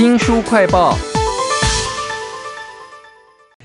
新书快报。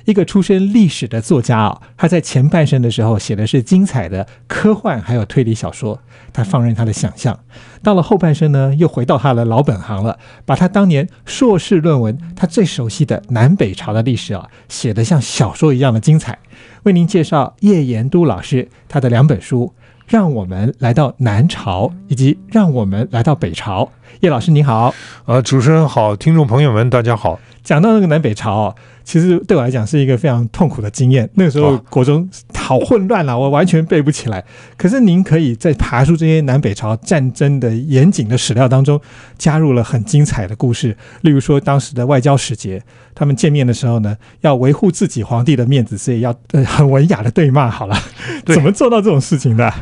一个出身历史的作家啊，他在前半生的时候写的是精彩的科幻还有推理小说，他放任他的想象。到了后半生呢，又回到他的老本行了，把他当年硕士论文他最熟悉的南北朝的历史啊，写得像小说一样的精彩。为您介绍叶延都老师他的两本书，让我们来到南朝，以及让我们来到北朝。叶老师您好，呃，主持人好，听众朋友们大家好。讲到那个南北朝哦，其实对我来讲是一个非常痛苦的经验。那个时候哦国中好混乱啊，我完全背不起来。可是您可以在爬出这些南北朝战争的严谨的史料当中，加入了很精彩的故事。例如说，当时的外交使节，他们见面的时候呢，要维护自己皇帝的面子，所以要呃很文雅的对骂。好了，怎么做到这种事情的？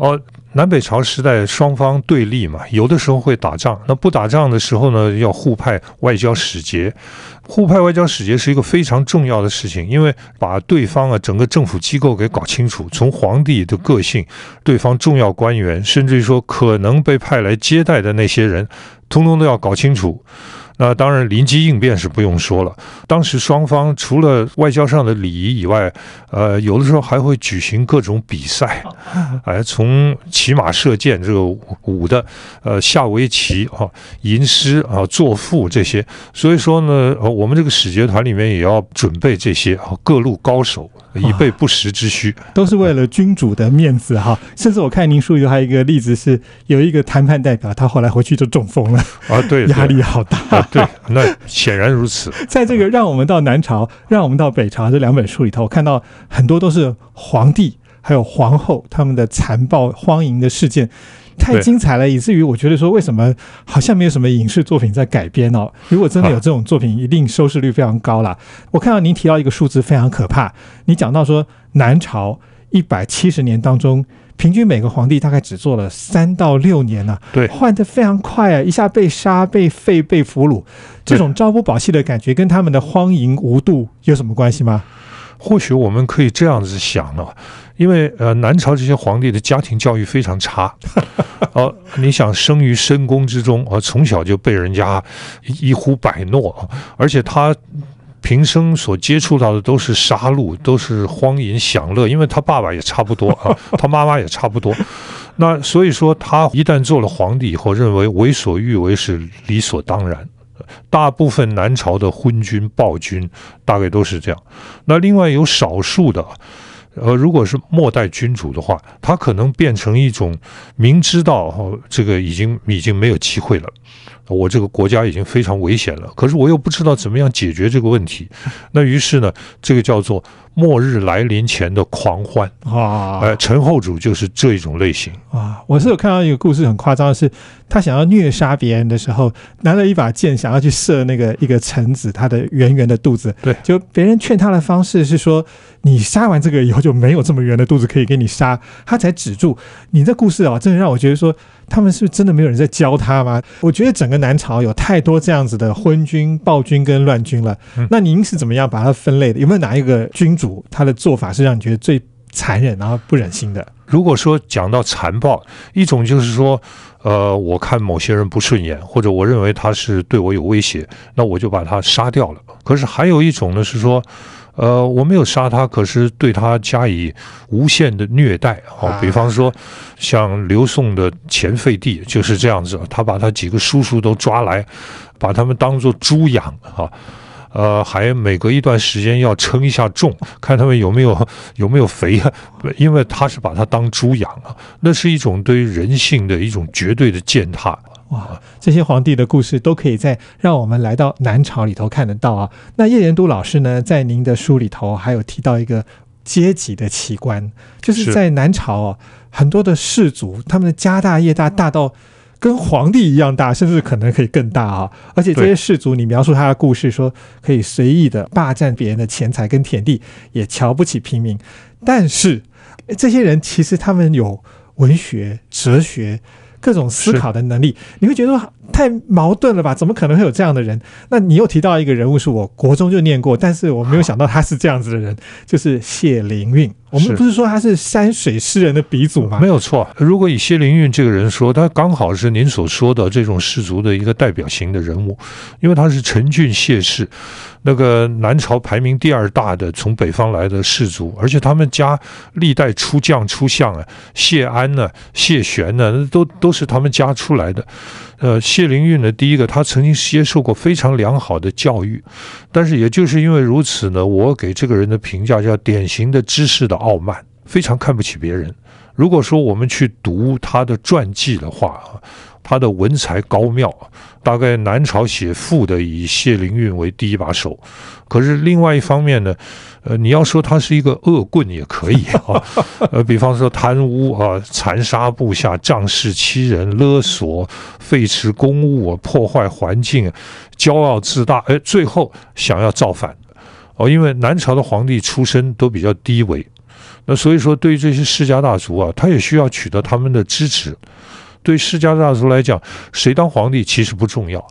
哦，南北朝时代双方对立嘛，有的时候会打仗，那不打仗的时候呢，要互派外交使节。互派外交使节是一个非常重要的事情，因为把对方啊整个政府机构给搞清楚，从皇帝的个性、对方重要官员，甚至于说可能被派来接待的那些人，通通都要搞清楚。那当然，临机应变是不用说了。当时双方除了外交上的礼仪以外，呃，有的时候还会举行各种比赛，哎，从骑马射箭这个武的，呃，下围棋啊、吟诗啊、作赋这些。所以说呢，呃我们这个使节团里面也要准备这些啊，各路高手，以备不时之需。都是为了君主的面子哈。甚至我看您书里还有一个例子是，有一个谈判代表，他后来回去就中风了，啊，对，压力好大。啊，对，那显然如此。在这个让我们到南朝，让我们到北朝这两本书里头，我看到很多都是皇帝还有皇后他们的残暴荒淫的事件。太精彩了，以至于我觉得说，为什么好像没有什么影视作品在改编哦？如果真的有这种作品，一定收视率非常高啦。我看到您提到一个数字非常可怕，你讲到说南朝一百七十年当中，平均每个皇帝大概只做了三到六年呢、对换的非常快啊，一下被杀、被废、被俘虏，这种朝不保夕的感觉，跟他们的荒淫无度有什么关系吗？或许我们可以这样子想呢，因为呃，南朝这些皇帝的家庭教育非常差，哦、你想生于深宫之中，啊、从小就被人家一一呼百诺，啊而且他。平生所接触到的都是杀戮，都是荒淫享乐，因为他爸爸也差不多啊，他妈妈也差不多。那所以说，他一旦做了皇帝以后，认为为所欲为是理所当然。大部分南朝的昏君暴君大概都是这样。那另外有少数的，呃，如果是末代君主的话，他可能变成一种明知道哦，这个已经已经没有机会了。我这个国家已经非常危险了，可是我又不知道怎么样解决这个问题。那于是呢，这个叫做末日来临前的狂欢。啊哎，陈后主就是这一种类型。啊！我是有看到一个故事很夸张的是，他想要虐杀别人的时候，拿了一把剑想要去射那个一个臣子他的圆圆的肚子。对就别人劝他的方式是说，你杀完这个以后就没有这么圆的肚子可以给你杀，他才止住。你这故事啊，真的让我觉得说，他们是不是真的没有人在教他吗？我觉得整个南朝有太多这样子的昏君、暴君跟乱君了。嗯那您是怎么样把它分类的？有没有哪一个君主他的做法是让你觉得最残忍然后不忍心的？如果说讲到残暴，一种就是说，呃，我看某些人不顺眼，或者我认为他是对我有威胁，那我就把他杀掉了。可是还有一种呢，是说，呃，我没有杀他，可是对他加以无限的虐待哦啊，比方说，像刘宋的前废帝就是这样子，他把他几个叔叔都抓来，把他们当做猪养啊。呃，还每隔一段时间要称一下重，看他们有没有有没有肥啊，因为他是把它当猪养啊，那是一种对于人性的一种绝对的践踏。哇，这些皇帝的故事都可以在让我们来到南朝里头看得到啊。那叶延都老师呢，在您的书里头还有提到一个阶级的奇观，就是是在南朝哦，很多的士族他们的家大业大，大到。跟皇帝一样大，甚至可能可以更大啊！而且这些对士族，你描述他的故事说，可以随意的霸占别人的钱财跟田地，也瞧不起平民。但是这些人其实他们有文学、哲学各种思考的能力，你会觉得太矛盾了吧？怎么可能会有这样的人？那你又提到一个人物，是我国中就念过，但是我没有想到他是这样子的人，就是谢灵运。我们不是说他是山水诗人的鼻祖吗？没有错。如果以谢灵运这个人说，他刚好是您所说的这种氏族的一个代表型的人物，因为他是陈俊谢氏，那个南朝排名第二大的从北方来的氏族，而且他们家历代出将出相啊，谢安呢、谢玄呢，都都是他们家出来的。呃，谢谢灵运呢，第一个他曾经接受过非常良好的教育，但是也就是因为如此呢，我给这个人的评价叫典型的知识的傲慢，非常看不起别人。如果说我们去读他的传记的话啊，他的文才高妙，大概南朝写赋的以谢灵运为第一把手。可是另外一方面呢，呃，你要说他是一个恶棍也可以啊，呃，比方说贪污啊、残杀部下、仗势欺人、勒索、废弛公务、破坏环境、骄傲自大，哎，最后想要造反。哦，因为南朝的皇帝出身都比较低微，那所以说对于这些世家大族啊，他也需要取得他们的支持。对世家大族来讲，谁当皇帝其实不重要，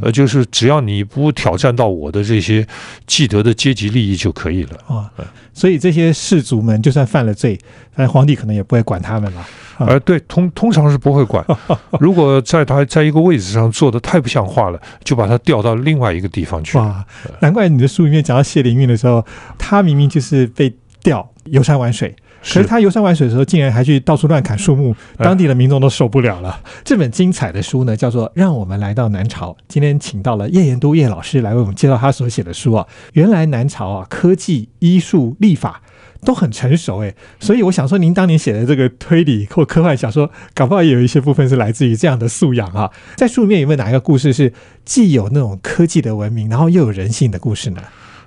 呃，就是只要你不挑战到我的这些既得的阶级利益就可以了。啊，所以这些士族们就算犯了罪，但皇帝可能也不会管他们了。啊而对通通常是不会管，如果在他在一个位置上做的太不像话了，就把他调到另外一个地方去。哇，难怪你的书里面讲到谢灵运的时候，他明明就是被调游山玩水，可是他游山玩水的时候，竟然还去到处乱砍树木，哎当地的民众都受不了了。这本精彩的书呢，叫做《让我们来到南朝》。今天请到了叶延都叶老师来为我们介绍他所写的书啊。原来南朝啊，科技、医术、立法。都很成熟诶，所以我想说，您当年写的这个推理或科幻小说，搞不好也有一些部分是来自于这样的素养啊。在书里面有没有哪一个故事是既有那种科技的文明，然后又有人性的故事呢？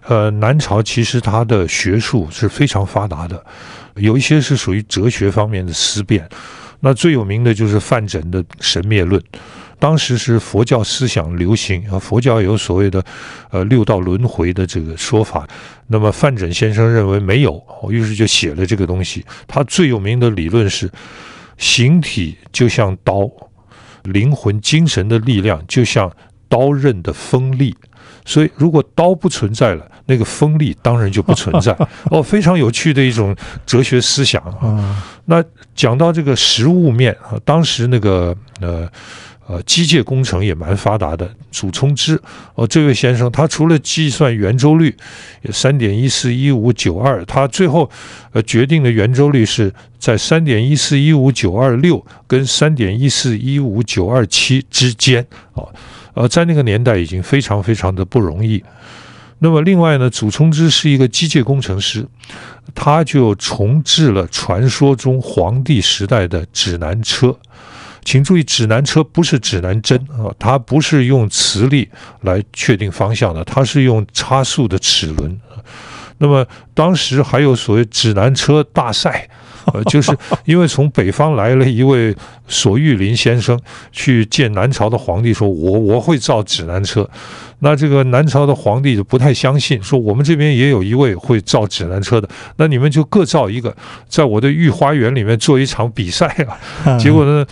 呃，南朝其实它的学术是非常发达的，有一些是属于哲学方面的思辨。那最有名的就是范缜的神灭论，当时是佛教思想流行啊，佛教有所谓的呃六道轮回的这个说法。那么范缜先生认为没有，于是就写了这个东西。他最有名的理论是，形体就像刀，灵魂精神的力量就像刀刃的锋利。所以，如果刀不存在了，那个锋利当然就不存在。哦，非常有趣的一种哲学思想啊。啊，那讲到这个实物面啊，当时那个呃呃机械工程也蛮发达的。祖冲之哦，这位先生他除了计算圆周率三点一四一五九二，他最后呃决定的圆周率是在三点一四一五九二六跟三点一四一五九二七之间哦。呃，在那个年代已经非常非常的不容易。那么另外呢，祖冲之是一个机械工程师，他就重置了传说中黄帝时代的指南车。请注意，指南车不是指南针啊，它不是用磁力来确定方向的，它是用差速的齿轮。那么当时还有所谓指南车大赛，呃，就是因为从北方来了一位索玉林先生去见南朝的皇帝，说我我会造指南车。那这个南朝的皇帝就不太相信，说我们这边也有一位会造指南车的，那你们就各造一个，在我的御花园里面做一场比赛啊。结果呢？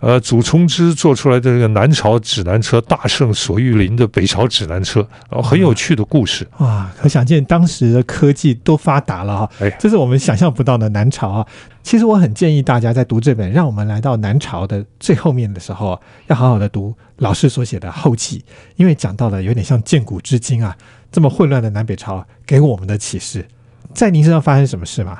呃，祖冲之做出来的这个南朝指南车大圣索玉林的北朝指南车，哦，很有趣的故事。哇，可想见当时的科技多发达了哈、哎这是我们想象不到的南朝啊。其实我很建议大家在读这本《让我们来到南朝》的最后面的时候啊，要好好的读老师所写的后记，因为讲到了有点像建古至今啊这么混乱的南北朝给我们的启示。在您身上发生什么事吗？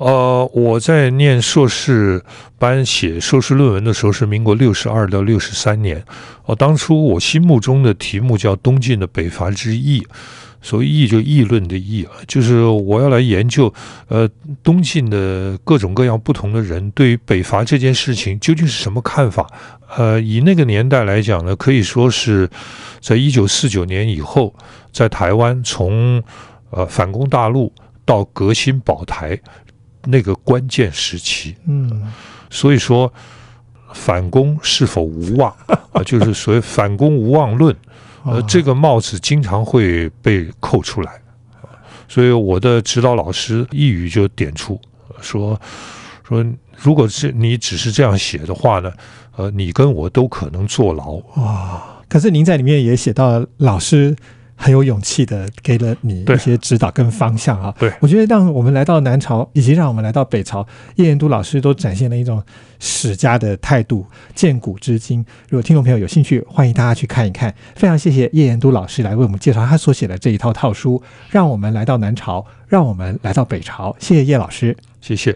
呃，我在念硕士班写硕士论文的时候是民国六十二到六十三年。哦，当初我心目中的题目叫东晋的北伐之议，所谓议就议论的议啊，就是我要来研究呃东晋的各种各样不同的人对于北伐这件事情究竟是什么看法。呃，以那个年代来讲呢，可以说是在一九四九年以后，在台湾从呃反攻大陆到革新保台。那个关键时期，嗯，所以说反攻是否无望 啊，就是所谓反攻无望论，呃，哦这个帽子经常会被扣出来，所以我的指导老师一语就点出说说如果是你只是这样写的话呢，呃，你跟我都可能坐牢。啊！可是您在里面也写到，老师很有勇气的给了你一些指导跟方向啊。对我觉得让我们来到南朝，以及让我们来到北朝，叶彦都老师都展现了一种史家的态度，见古知今。如果听众朋友有兴趣，欢迎大家去看一看。非常谢谢叶彦都老师来为我们介绍他所写的这一套套书，让我们来到南朝，让我们来到北朝。谢谢叶老师。谢谢。